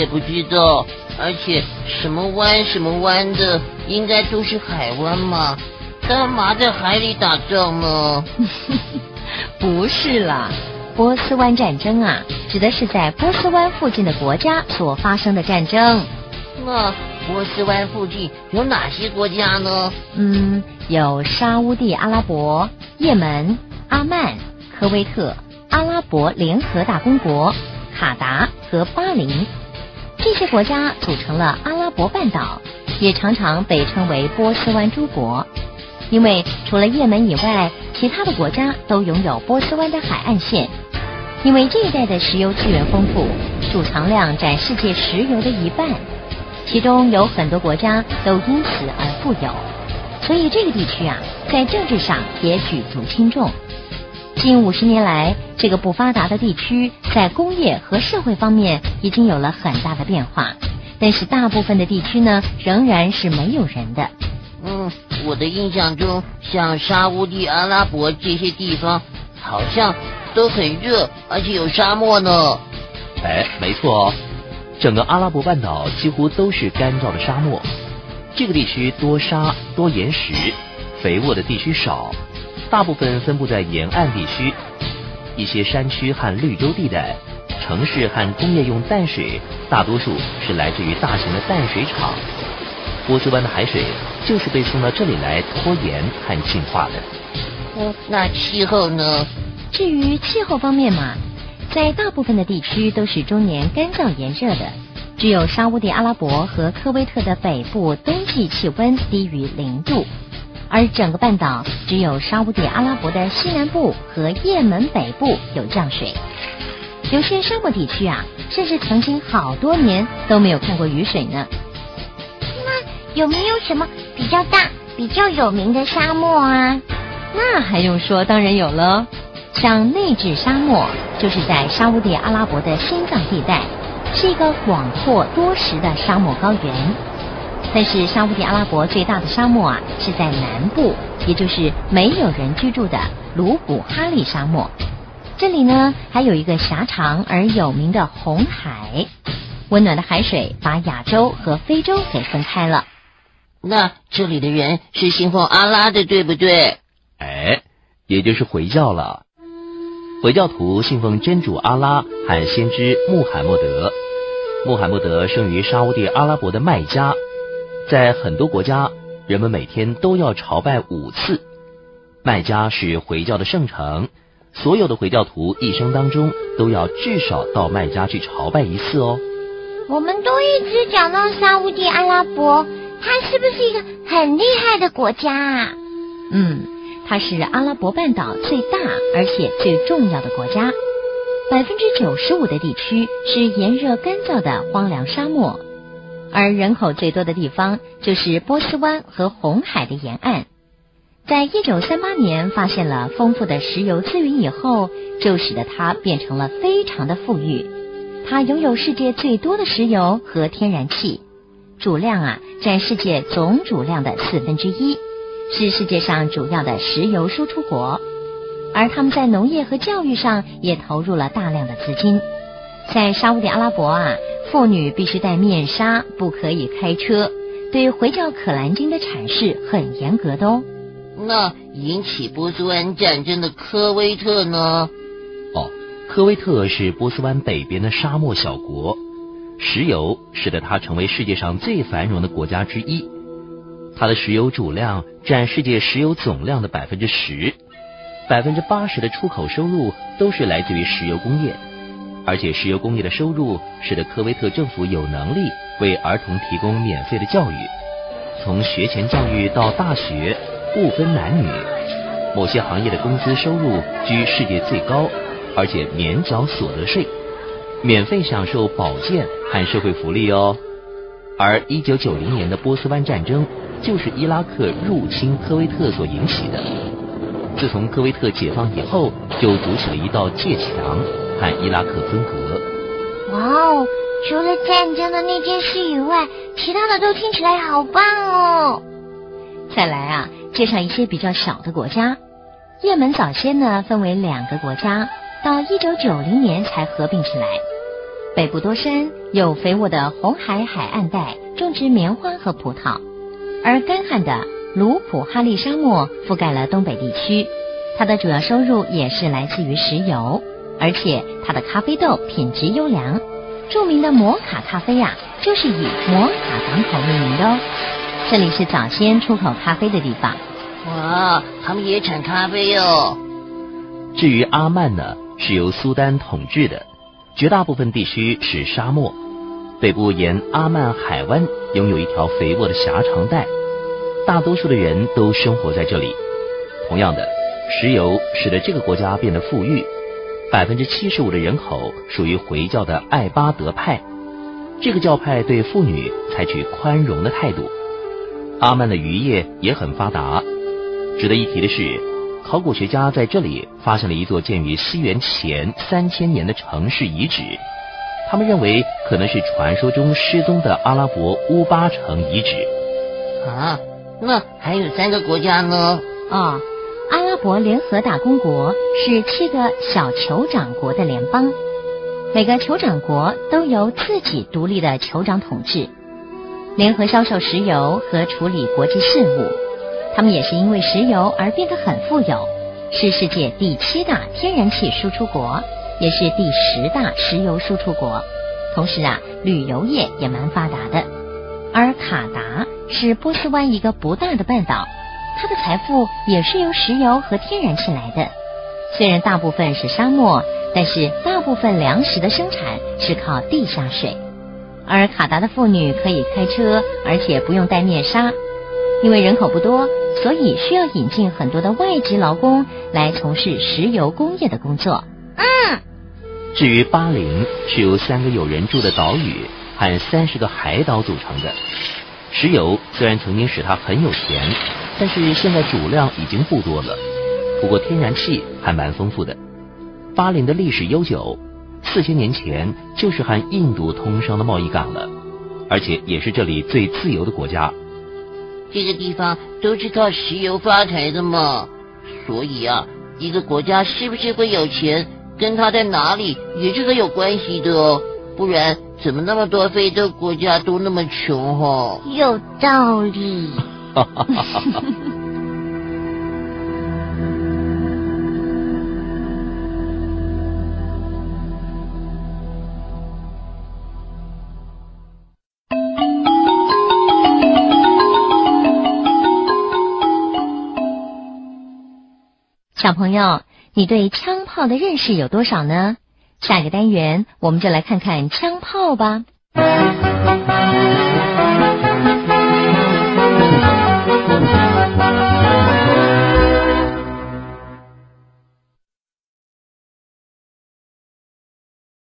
也不知道。而且什么湾什么湾的，应该都是海湾嘛？干嘛在海里打仗呢？不是啦，波斯湾战争啊，指的是在波斯湾附近的国家所发生的战争。那波斯湾附近有哪些国家呢？嗯，有沙乌地阿拉伯、也门、阿曼、科威特、阿拉伯联合大公国、卡达和巴林。这些国家组成了阿拉伯半岛，也常常被称为波斯湾诸国。因为除了也门以外，其他的国家都拥有波斯湾的海岸线。因为这一带的石油资源丰富，储藏量占世界石油的一半，其中有很多国家都因此而富有，所以这个地区啊，在政治上也举足轻重。近五十年来，这个不发达的地区在工业和社会方面已经有了很大的变化，但是大部分的地区呢，仍然是没有人的。嗯，我的印象中，像沙乌地阿拉伯这些地方，好像都很热，而且有沙漠呢。哎，没错哦，整个阿拉伯半岛几乎都是干燥的沙漠，这个地区多沙多岩石，肥沃的地区少。大部分分布在沿岸地区，一些山区和绿洲地带，城市和工业用淡水，大多数是来自于大型的淡水厂。波斯湾的海水就是被送到这里来脱盐和净化的。嗯，那气候呢？至于气候方面嘛，在大部分的地区都是终年干燥炎热的，只有沙乌地阿拉伯和科威特的北部冬季气温低于零度。而整个半岛只有沙地阿拉伯的西南部和也门北部有降水，有些沙漠地区啊，甚至曾经好多年都没有看过雨水呢。那有没有什么比较大、比较有名的沙漠啊？那还用说，当然有了。像内治沙漠，就是在沙地阿拉伯的心脏地带，是一个广阔多石的沙漠高原。但是沙地阿拉伯最大的沙漠啊是在南部，也就是没有人居住的卢古哈利沙漠。这里呢还有一个狭长而有名的红海，温暖的海水把亚洲和非洲给分开了。那这里的人是信奉阿拉的，对不对？哎，也就是回教了。回教徒信奉真主阿拉和先知穆罕默德。穆罕默德生于沙地阿拉伯的麦加。在很多国家，人们每天都要朝拜五次。麦加是回教的圣城，所有的回教徒一生当中都要至少到麦加去朝拜一次哦。我们都一直讲到沙地阿拉伯，它是不是一个很厉害的国家啊？嗯，它是阿拉伯半岛最大而且最重要的国家。百分之九十五的地区是炎热干燥的荒凉沙漠。而人口最多的地方就是波斯湾和红海的沿岸。在一九三八年发现了丰富的石油资源以后，就使得它变成了非常的富裕。它拥有世界最多的石油和天然气，主量啊占世界总主量的四分之一，是世界上主要的石油输出国。而他们在农业和教育上也投入了大量的资金。在沙地阿拉伯啊。妇女必须戴面纱，不可以开车。对回教可兰经的阐释很严格的哦。那引起波斯湾战争的科威特呢？哦，科威特是波斯湾北边的沙漠小国，石油使得它成为世界上最繁荣的国家之一。它的石油主量占世界石油总量的百分之十，百分之八十的出口收入都是来自于石油工业。而且石油工业的收入使得科威特政府有能力为儿童提供免费的教育，从学前教育到大学不分男女。某些行业的工资收入居世界最高，而且免缴所得税，免费享受保健和社会福利哦。而一九九零年的波斯湾战争就是伊拉克入侵科威特所引起的。自从科威特解放以后，就筑起了一道界墙。和伊拉克分隔。哇哦！除了战争的那件事以外，其他的都听起来好棒哦。再来啊，介绍一些比较小的国家。也门早先呢分为两个国家，到一九九零年才合并起来。北部多山，有肥沃的红海海岸带种植棉花和葡萄，而干旱的卢普哈利沙漠覆盖了东北地区。它的主要收入也是来自于石油，而且它的咖啡豆品质优良。著名的摩卡咖啡呀，就是以摩卡港口命名的哦。这里是早先出口咖啡的地方。哇，他们也产咖啡哦。至于阿曼呢，是由苏丹统治的，绝大部分地区是沙漠。北部沿阿曼海湾拥有一条肥沃的狭长带，大多数的人都生活在这里。同样的，石油使得这个国家变得富裕。百分之七十五的人口属于回教的艾巴德派，这个教派对妇女采取宽容的态度。阿曼的渔业也很发达。值得一提的是，考古学家在这里发现了一座建于西元前三千年的城市遗址，他们认为可能是传说中失踪的阿拉伯乌巴城遗址。啊，那还有三个国家呢？啊。阿国联合大公国是七个小酋长国的联邦，每个酋长国都由自己独立的酋长统治，联合销售石油和处理国际事务。他们也是因为石油而变得很富有，是世界第七大天然气输出国，也是第十大石油输出国。同时啊，旅游业也蛮发达的。而卡达是波斯湾一个不大的半岛。它的财富也是由石油和天然气来的，虽然大部分是沙漠，但是大部分粮食的生产是靠地下水。而卡达的妇女可以开车，而且不用戴面纱，因为人口不多，所以需要引进很多的外籍劳工来从事石油工业的工作。嗯。至于巴林，是由三个有人住的岛屿和三十个海岛组成的。石油虽然曾经使它很有钱。但是现在主量已经不多了，不过天然气还蛮丰富的。巴林的历史悠久，四千年前就是和印度通商的贸易港了，而且也是这里最自由的国家。这个地方都是靠石油发财的嘛，所以啊，一个国家是不是会有钱，跟它在哪里也是很有关系的哦。不然怎么那么多非洲国家都那么穷哈？有道理。哈哈哈哈哈！小朋友，你对枪炮的认识有多少呢？下个单元，我们就来看看枪炮吧。